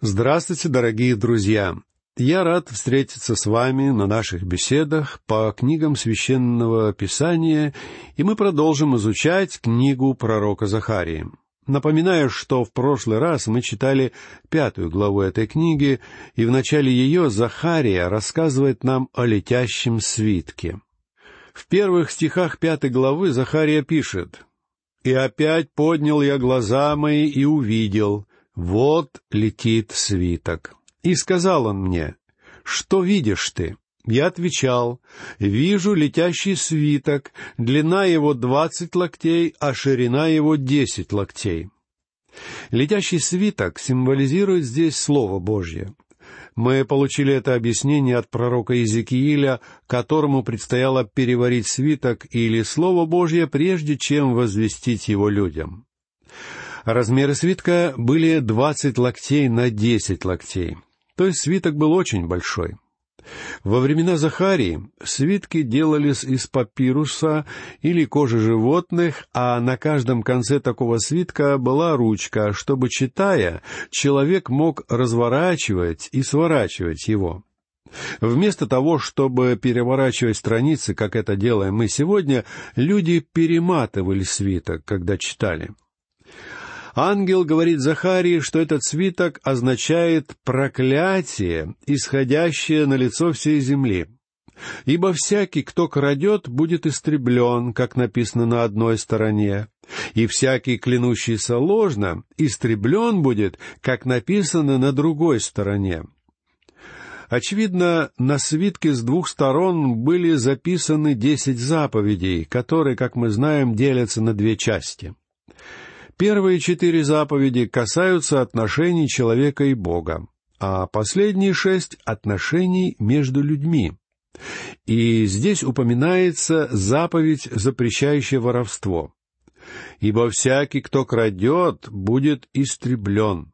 Здравствуйте, дорогие друзья! Я рад встретиться с вами на наших беседах по книгам священного писания, и мы продолжим изучать книгу пророка Захарии. Напоминаю, что в прошлый раз мы читали пятую главу этой книги, и в начале ее Захария рассказывает нам о летящем свитке. В первых стихах пятой главы Захария пишет «И опять поднял я глаза мои и увидел, «Вот летит свиток». И сказал он мне, «Что видишь ты?» Я отвечал, «Вижу летящий свиток, длина его двадцать локтей, а ширина его десять локтей». Летящий свиток символизирует здесь Слово Божье. Мы получили это объяснение от пророка Иезекииля, которому предстояло переварить свиток или Слово Божье, прежде чем возвестить его людям. Размеры свитка были двадцать локтей на десять локтей, то есть свиток был очень большой. Во времена Захарии свитки делались из папируса или кожи животных, а на каждом конце такого свитка была ручка, чтобы, читая, человек мог разворачивать и сворачивать его. Вместо того, чтобы переворачивать страницы, как это делаем мы сегодня, люди перематывали свиток, когда читали. Ангел говорит Захарии, что этот свиток означает проклятие, исходящее на лицо всей земли. Ибо всякий, кто крадет, будет истреблен, как написано на одной стороне, и всякий, клянущийся ложно, истреблен будет, как написано на другой стороне. Очевидно, на свитке с двух сторон были записаны десять заповедей, которые, как мы знаем, делятся на две части — Первые четыре заповеди касаются отношений человека и Бога, а последние шесть — отношений между людьми. И здесь упоминается заповедь, запрещающая воровство. «Ибо всякий, кто крадет, будет истреблен».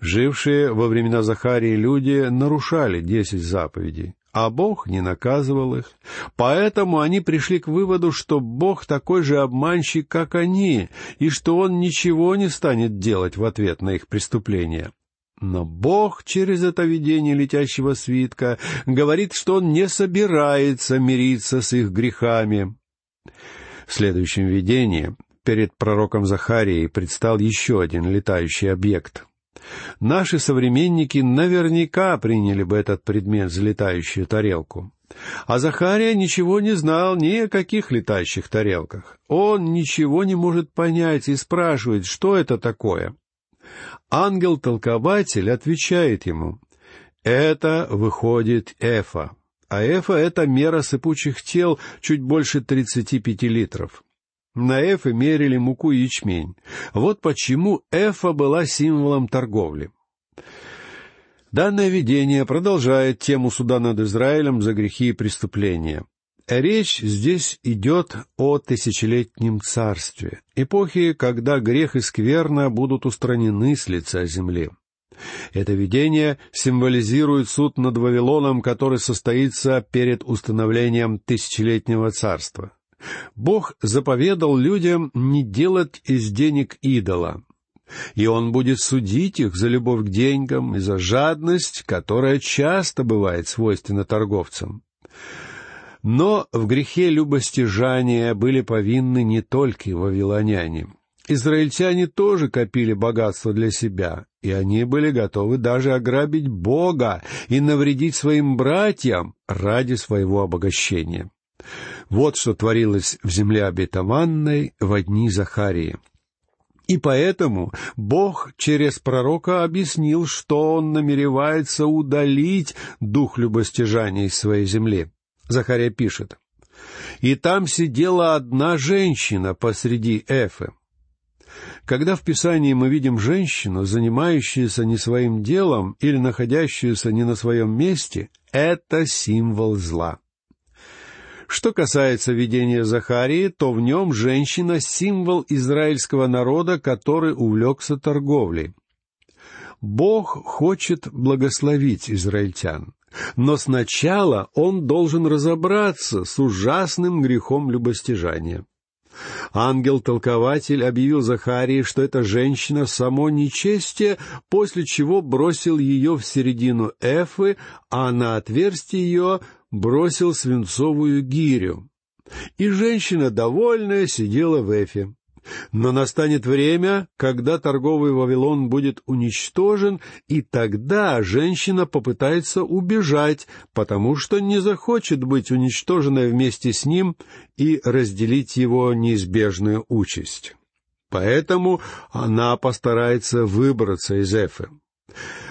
Жившие во времена Захарии люди нарушали десять заповедей а Бог не наказывал их. Поэтому они пришли к выводу, что Бог такой же обманщик, как они, и что Он ничего не станет делать в ответ на их преступления. Но Бог через это видение летящего свитка говорит, что Он не собирается мириться с их грехами. В следующем видении перед пророком Захарией предстал еще один летающий объект. Наши современники наверняка приняли бы этот предмет за летающую тарелку. А Захария ничего не знал ни о каких летающих тарелках. Он ничего не может понять и спрашивает, что это такое. Ангел-толкователь отвечает ему, «Это выходит эфа, а эфа — это мера сыпучих тел чуть больше тридцати пяти литров. На эфы мерили муку и ячмень. Вот почему эфа была символом торговли. Данное видение продолжает тему суда над Израилем за грехи и преступления. Речь здесь идет о тысячелетнем царстве, эпохе, когда грех и скверна будут устранены с лица земли. Это видение символизирует суд над Вавилоном, который состоится перед установлением тысячелетнего царства. Бог заповедал людям не делать из денег идола, и Он будет судить их за любовь к деньгам и за жадность, которая часто бывает свойственна торговцам. Но в грехе любостяжания были повинны не только вавилоняне. Израильтяне тоже копили богатство для себя, и они были готовы даже ограбить Бога и навредить своим братьям ради своего обогащения. Вот что творилось в земле обетованной в дни Захарии. И поэтому Бог через пророка объяснил, что Он намеревается удалить дух любостяжания из своей земли. Захария пишет, «И там сидела одна женщина посреди Эфы». Когда в Писании мы видим женщину, занимающуюся не своим делом или находящуюся не на своем месте, это символ зла. Что касается видения Захарии, то в нем женщина — символ израильского народа, который увлекся торговлей. Бог хочет благословить израильтян, но сначала Он должен разобраться с ужасным грехом любостяжания. Ангел-толкователь объявил Захарии, что эта женщина — само нечестие, после чего бросил ее в середину Эфы, а на отверстие ее бросил свинцовую гирю. И женщина, довольная, сидела в Эфе. Но настанет время, когда торговый Вавилон будет уничтожен, и тогда женщина попытается убежать, потому что не захочет быть уничтоженной вместе с ним и разделить его неизбежную участь. Поэтому она постарается выбраться из Эфы.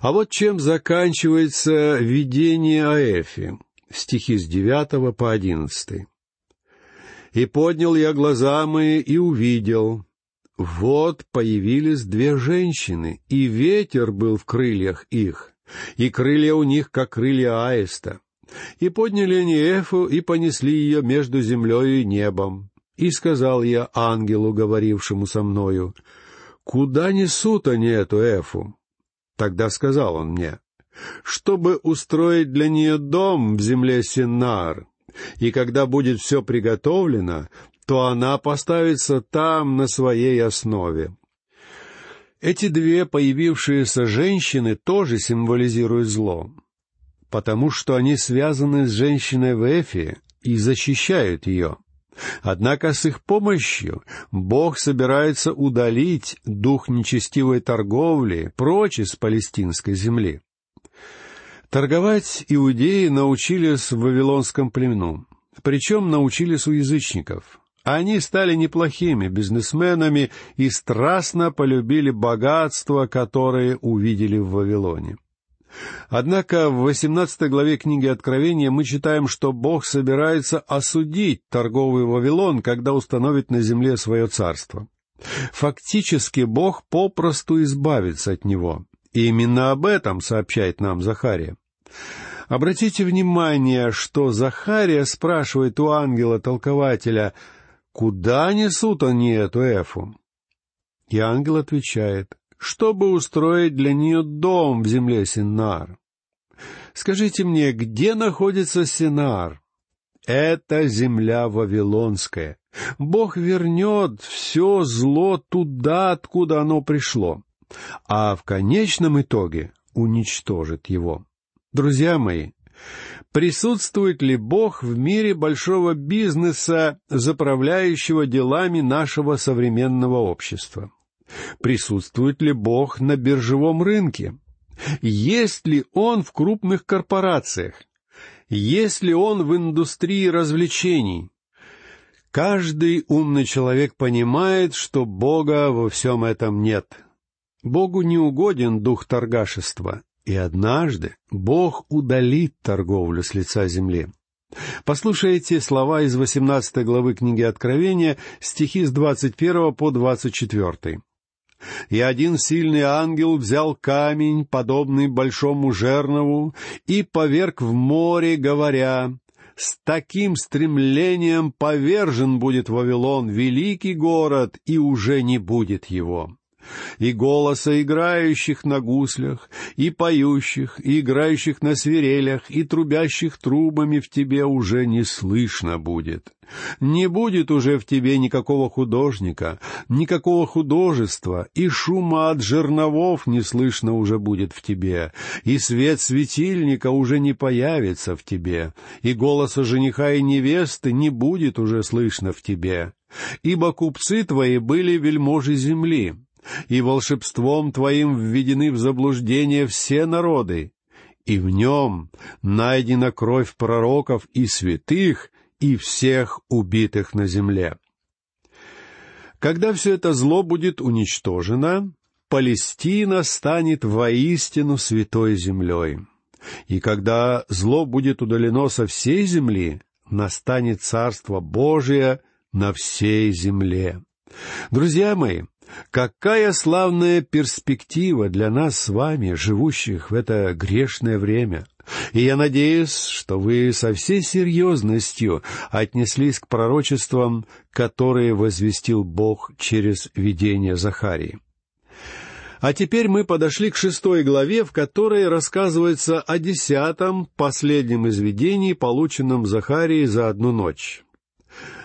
А вот чем заканчивается видение о Эфе, стихи с девятого по одиннадцатый. И поднял я глаза мои и увидел. Вот появились две женщины, и ветер был в крыльях их, и крылья у них, как крылья аиста. И подняли они Эфу и понесли ее между землей и небом. И сказал я ангелу, говорившему со мною, «Куда несут они эту Эфу?» Тогда сказал он мне, «Чтобы устроить для нее дом в земле Синар, и когда будет все приготовлено, то она поставится там на своей основе. Эти две появившиеся женщины тоже символизируют зло, потому что они связаны с женщиной в Эфе и защищают ее. Однако с их помощью Бог собирается удалить дух нечестивой торговли прочь из палестинской земли. Торговать иудеи научились в вавилонском племену, причем научились у язычников. Они стали неплохими бизнесменами и страстно полюбили богатства, которые увидели в Вавилоне. Однако в 18 главе книги Откровения мы читаем, что Бог собирается осудить торговый Вавилон, когда установит на земле свое царство. Фактически Бог попросту избавится от него. Именно об этом сообщает нам Захария. Обратите внимание, что Захария спрашивает у ангела-толкователя, куда несут они эту Эфу? И ангел отвечает, чтобы устроить для нее дом в земле Синар. Скажите мне, где находится Синар? Это земля Вавилонская. Бог вернет все зло туда, откуда оно пришло, а в конечном итоге уничтожит его. Друзья мои, присутствует ли Бог в мире большого бизнеса, заправляющего делами нашего современного общества? Присутствует ли Бог на биржевом рынке? Есть ли Он в крупных корпорациях? Есть ли Он в индустрии развлечений? Каждый умный человек понимает, что Бога во всем этом нет. Богу не угоден дух торгашества, и однажды Бог удалит торговлю с лица земли. Послушайте слова из 18 главы книги Откровения, стихи с 21 по 24. «И один сильный ангел взял камень, подобный большому жернову, и поверг в море, говоря, «С таким стремлением повержен будет Вавилон, великий город, и уже не будет его» и голоса играющих на гуслях, и поющих, и играющих на свирелях, и трубящих трубами в тебе уже не слышно будет. Не будет уже в тебе никакого художника, никакого художества, и шума от жерновов не слышно уже будет в тебе, и свет светильника уже не появится в тебе, и голоса жениха и невесты не будет уже слышно в тебе. Ибо купцы твои были вельможи земли, и волшебством Твоим введены в заблуждение все народы, и в нем найдена кровь пророков и святых, и всех убитых на земле. Когда все это зло будет уничтожено, Палестина станет воистину святой землей. И когда зло будет удалено со всей земли, настанет Царство Божие на всей земле. Друзья мои, Какая славная перспектива для нас с вами, живущих в это грешное время. И я надеюсь, что вы со всей серьезностью отнеслись к пророчествам, которые возвестил Бог через видение Захарии. А теперь мы подошли к шестой главе, в которой рассказывается о десятом, последнем из видений, полученном Захарией за одну ночь.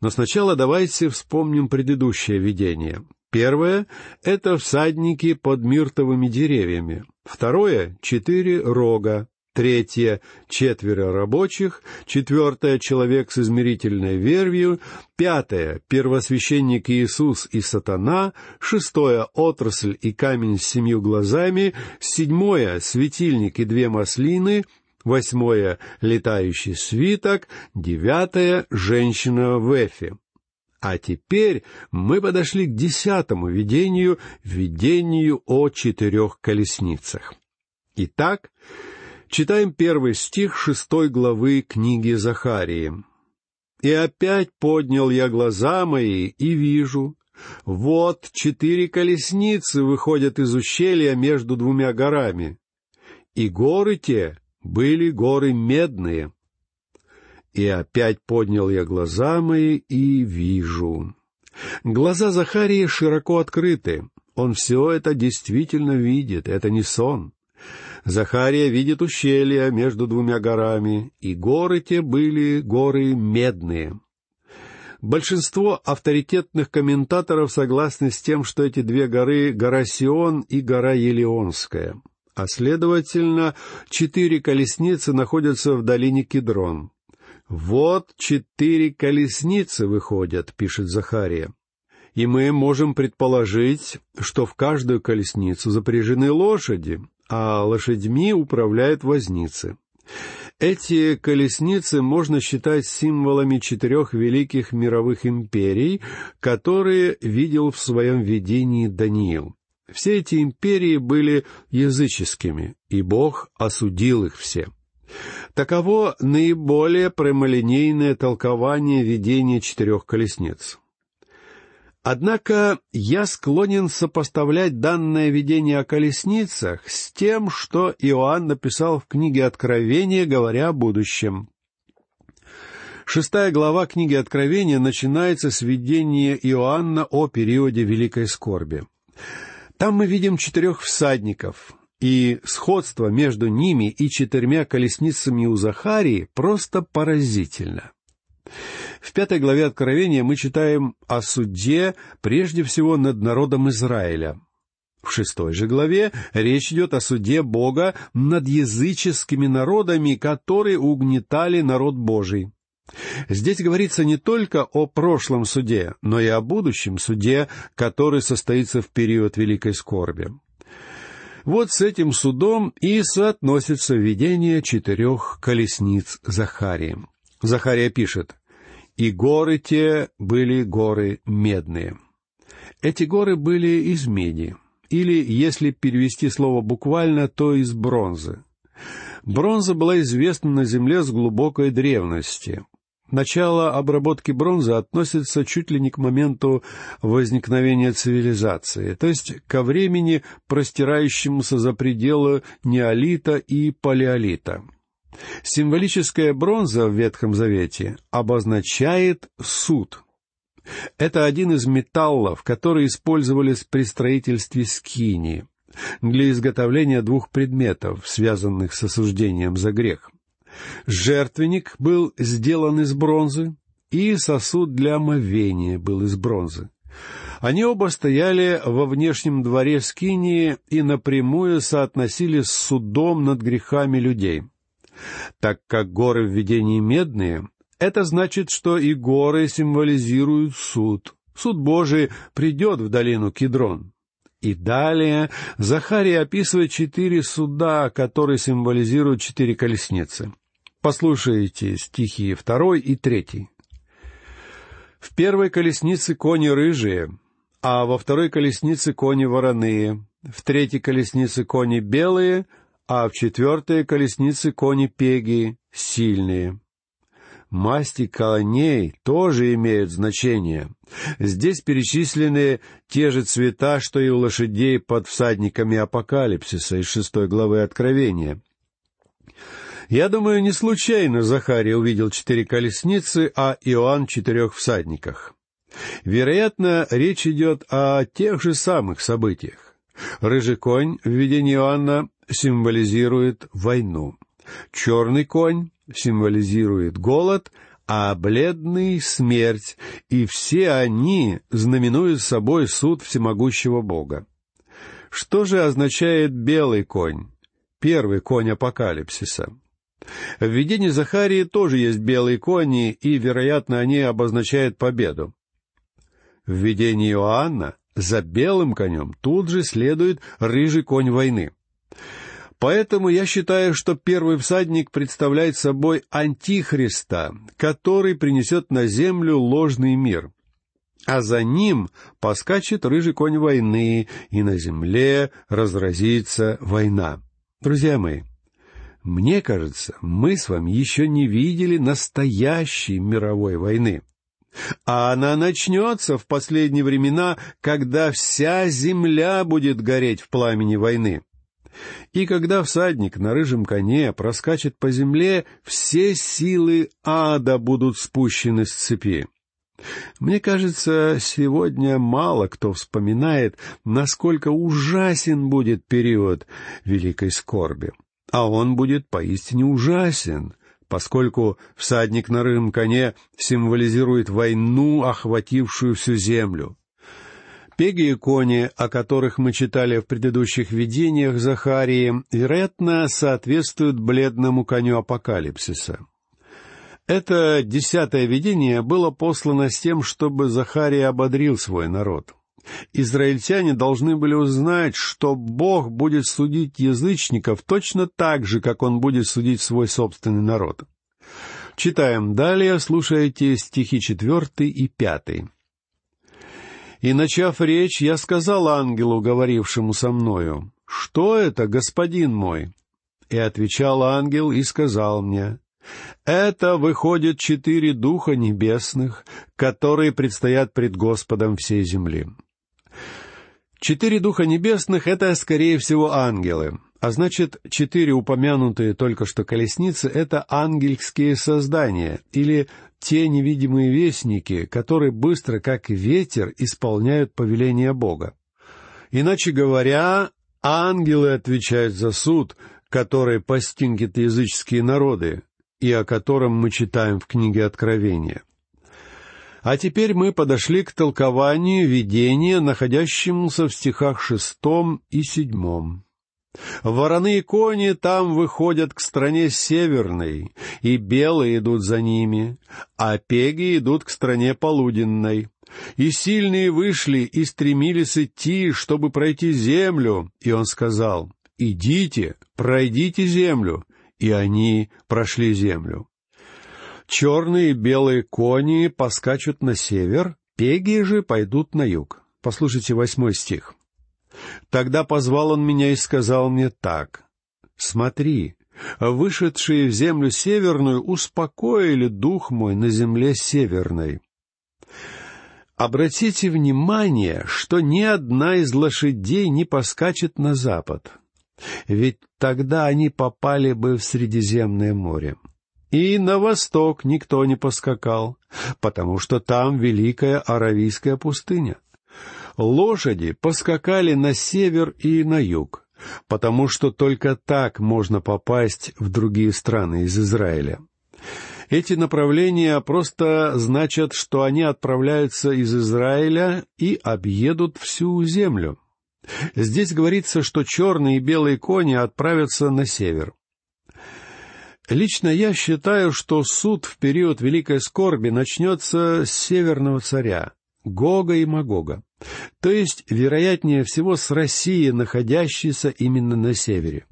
Но сначала давайте вспомним предыдущее видение. Первое — это всадники под миртовыми деревьями. Второе — четыре рога. Третье — четверо рабочих. Четвертое — человек с измерительной вервью. Пятое — первосвященник Иисус и сатана. Шестое — отрасль и камень с семью глазами. Седьмое — светильник и две маслины. Восьмое — летающий свиток. Девятое — женщина в эфе. А теперь мы подошли к десятому видению, видению о четырех колесницах. Итак, читаем первый стих шестой главы книги Захарии. «И опять поднял я глаза мои и вижу, вот четыре колесницы выходят из ущелья между двумя горами, и горы те были горы медные, и опять поднял я глаза мои и вижу. Глаза Захарии широко открыты. Он все это действительно видит, это не сон. Захария видит ущелье между двумя горами, и горы те были горы медные. Большинство авторитетных комментаторов согласны с тем, что эти две горы — гора Сион и гора Елеонская, а следовательно, четыре колесницы находятся в долине Кедрон. «Вот четыре колесницы выходят», — пишет Захария. И мы можем предположить, что в каждую колесницу запряжены лошади, а лошадьми управляют возницы. Эти колесницы можно считать символами четырех великих мировых империй, которые видел в своем видении Даниил. Все эти империи были языческими, и Бог осудил их все. Таково наиболее прямолинейное толкование видения четырех колесниц. Однако я склонен сопоставлять данное видение о колесницах с тем, что Иоанн написал в книге Откровения, говоря о будущем. Шестая глава книги Откровения начинается с видения Иоанна о периоде Великой Скорби. Там мы видим четырех всадников, и сходство между ними и четырьмя колесницами у Захарии просто поразительно. В пятой главе Откровения мы читаем о суде прежде всего над народом Израиля. В шестой же главе речь идет о суде Бога над языческими народами, которые угнетали народ Божий. Здесь говорится не только о прошлом суде, но и о будущем суде, который состоится в период великой скорби. Вот с этим судом и соотносится видение четырех колесниц Захарии. Захария пишет, «И горы те были горы медные». Эти горы были из меди, или, если перевести слово буквально, то из бронзы. Бронза была известна на Земле с глубокой древности. Начало обработки бронзы относится чуть ли не к моменту возникновения цивилизации, то есть ко времени, простирающемуся за пределы неолита и палеолита. Символическая бронза в Ветхом Завете обозначает суд. Это один из металлов, которые использовались при строительстве скинии для изготовления двух предметов, связанных с осуждением за грех — Жертвенник был сделан из бронзы, и сосуд для омовения был из бронзы. Они оба стояли во внешнем дворе Скинии и напрямую соотносились с судом над грехами людей. Так как горы в видении медные, это значит, что и горы символизируют суд. Суд Божий придет в долину Кедрон. И далее Захария описывает четыре суда, которые символизируют четыре колесницы. Послушайте стихи второй и третий. В первой колеснице кони рыжие, а во второй колеснице кони вороные, в третьей колеснице кони белые, а в четвертой колеснице кони пеги, сильные. Масти коней тоже имеют значение. Здесь перечислены те же цвета, что и у лошадей под всадниками апокалипсиса из шестой главы Откровения. Я думаю, не случайно Захария увидел четыре колесницы, а Иоанн четырех всадниках. Вероятно, речь идет о тех же самых событиях. Рыжий конь в видении Иоанна символизирует войну. Черный конь символизирует голод, а бледный — смерть, и все они знаменуют собой суд всемогущего Бога. Что же означает белый конь? Первый конь апокалипсиса. В видении Захарии тоже есть белые кони, и, вероятно, они обозначают победу. В видении Иоанна за белым конем тут же следует рыжий конь войны. Поэтому я считаю, что первый всадник представляет собой антихриста, который принесет на землю ложный мир. А за ним поскачет рыжий конь войны, и на земле разразится война. Друзья мои, мне кажется, мы с вами еще не видели настоящей мировой войны. А она начнется в последние времена, когда вся земля будет гореть в пламени войны. И когда всадник на рыжем коне проскачет по земле, все силы ада будут спущены с цепи. Мне кажется, сегодня мало кто вспоминает, насколько ужасен будет период великой скорби. А он будет поистине ужасен, поскольку всадник на рыжем коне символизирует войну, охватившую всю землю. Пеги и кони, о которых мы читали в предыдущих видениях Захарии, вероятно, соответствуют бледному коню апокалипсиса. Это десятое видение было послано с тем, чтобы Захария ободрил свой народ. Израильтяне должны были узнать, что Бог будет судить язычников точно так же, как Он будет судить свой собственный народ. Читаем далее, слушайте стихи четвертый и пятый. И, начав речь, я сказал ангелу, говорившему со мною, «Что это, господин мой?» И отвечал ангел и сказал мне, «Это выходит четыре духа небесных, которые предстоят пред Господом всей земли». Четыре духа небесных — это, скорее всего, ангелы. А значит, четыре упомянутые только что колесницы — это ангельские создания, или те невидимые вестники, которые быстро, как ветер, исполняют повеления Бога. Иначе говоря, ангелы отвечают за суд, который постигнет языческие народы, и о котором мы читаем в книге Откровения. А теперь мы подошли к толкованию видения, находящемуся в стихах шестом и седьмом. Вороны и кони там выходят к стране северной, и белые идут за ними, а пеги идут к стране полуденной. И сильные вышли и стремились идти, чтобы пройти землю, и он сказал, «Идите, пройдите землю», и они прошли землю. Черные и белые кони поскачут на север, пеги же пойдут на юг. Послушайте восьмой стих. Тогда позвал он меня и сказал мне так. «Смотри, вышедшие в землю северную успокоили дух мой на земле северной». Обратите внимание, что ни одна из лошадей не поскачет на запад, ведь тогда они попали бы в Средиземное море. И на восток никто не поскакал, потому что там великая Аравийская пустыня лошади поскакали на север и на юг, потому что только так можно попасть в другие страны из Израиля. Эти направления просто значат, что они отправляются из Израиля и объедут всю землю. Здесь говорится, что черные и белые кони отправятся на север. Лично я считаю, что суд в период Великой Скорби начнется с северного царя, Гога и Магога то есть, вероятнее всего, с Россией, находящейся именно на севере.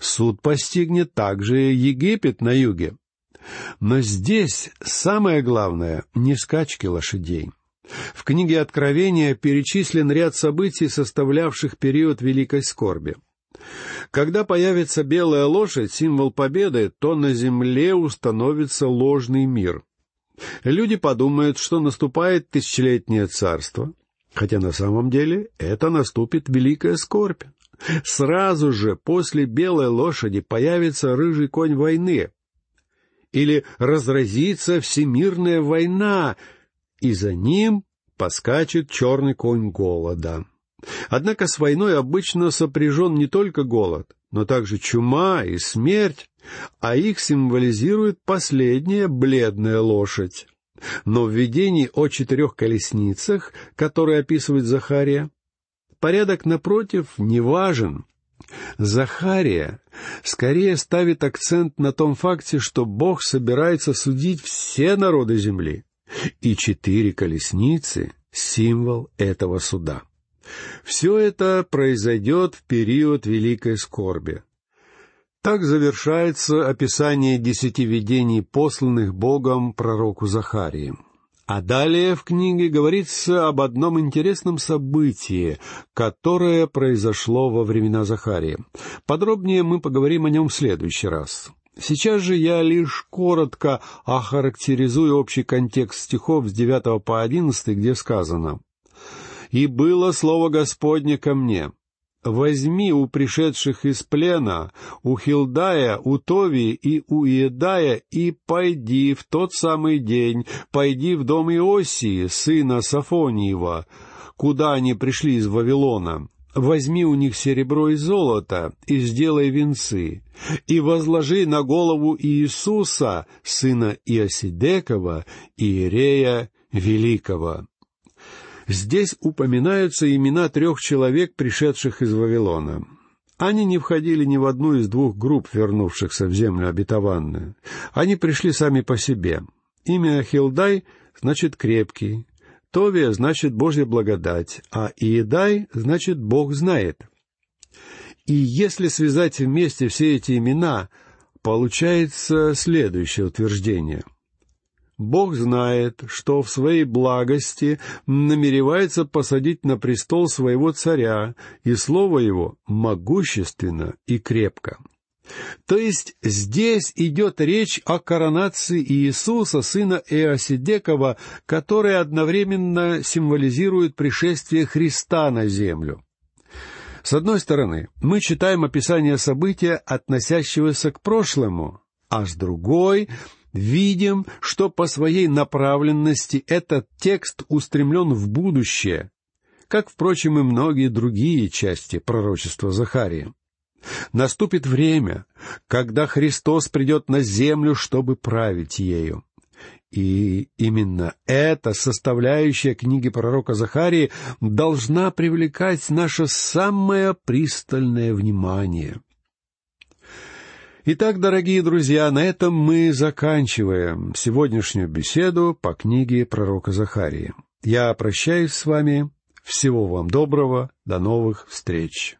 Суд постигнет также Египет на юге. Но здесь самое главное — не скачки лошадей. В книге Откровения перечислен ряд событий, составлявших период Великой Скорби. Когда появится белая лошадь, символ победы, то на земле установится ложный мир. Люди подумают, что наступает тысячелетнее царство — хотя на самом деле это наступит великая скорбь. Сразу же после белой лошади появится рыжий конь войны. Или разразится всемирная война, и за ним поскачет черный конь голода. Однако с войной обычно сопряжен не только голод, но также чума и смерть, а их символизирует последняя бледная лошадь. Но в видении о четырех колесницах, которые описывает Захария, порядок, напротив, не важен. Захария скорее ставит акцент на том факте, что Бог собирается судить все народы земли, и четыре колесницы — символ этого суда. Все это произойдет в период великой скорби. Так завершается описание десяти видений, посланных Богом пророку Захарии. А далее в книге говорится об одном интересном событии, которое произошло во времена Захарии. Подробнее мы поговорим о нем в следующий раз. Сейчас же я лишь коротко охарактеризую общий контекст стихов с 9 по 11, где сказано «И было слово Господне ко мне, возьми у пришедших из плена, у Хилдая, у Тови и у Иедая, и пойди в тот самый день, пойди в дом Иосии, сына Сафониева, куда они пришли из Вавилона. Возьми у них серебро и золото, и сделай венцы, и возложи на голову Иисуса, сына Иосидекова, Иерея Великого. Здесь упоминаются имена трех человек, пришедших из Вавилона. Они не входили ни в одну из двух групп, вернувшихся в землю обетованную. Они пришли сами по себе. Имя Хилдай значит «крепкий», Товия значит «Божья благодать», а Иедай значит «Бог знает». И если связать вместе все эти имена, получается следующее утверждение — Бог знает, что в своей благости намеревается посадить на престол своего царя, и слово его могущественно и крепко. То есть здесь идет речь о коронации Иисуса, сына Иосидекова, которая одновременно символизирует пришествие Христа на землю. С одной стороны, мы читаем описание события, относящегося к прошлому, а с другой видим, что по своей направленности этот текст устремлен в будущее, как, впрочем, и многие другие части пророчества Захария. Наступит время, когда Христос придет на землю, чтобы править ею. И именно эта составляющая книги пророка Захарии должна привлекать наше самое пристальное внимание. Итак, дорогие друзья, на этом мы заканчиваем сегодняшнюю беседу по книге пророка Захарии. Я прощаюсь с вами. Всего вам доброго. До новых встреч.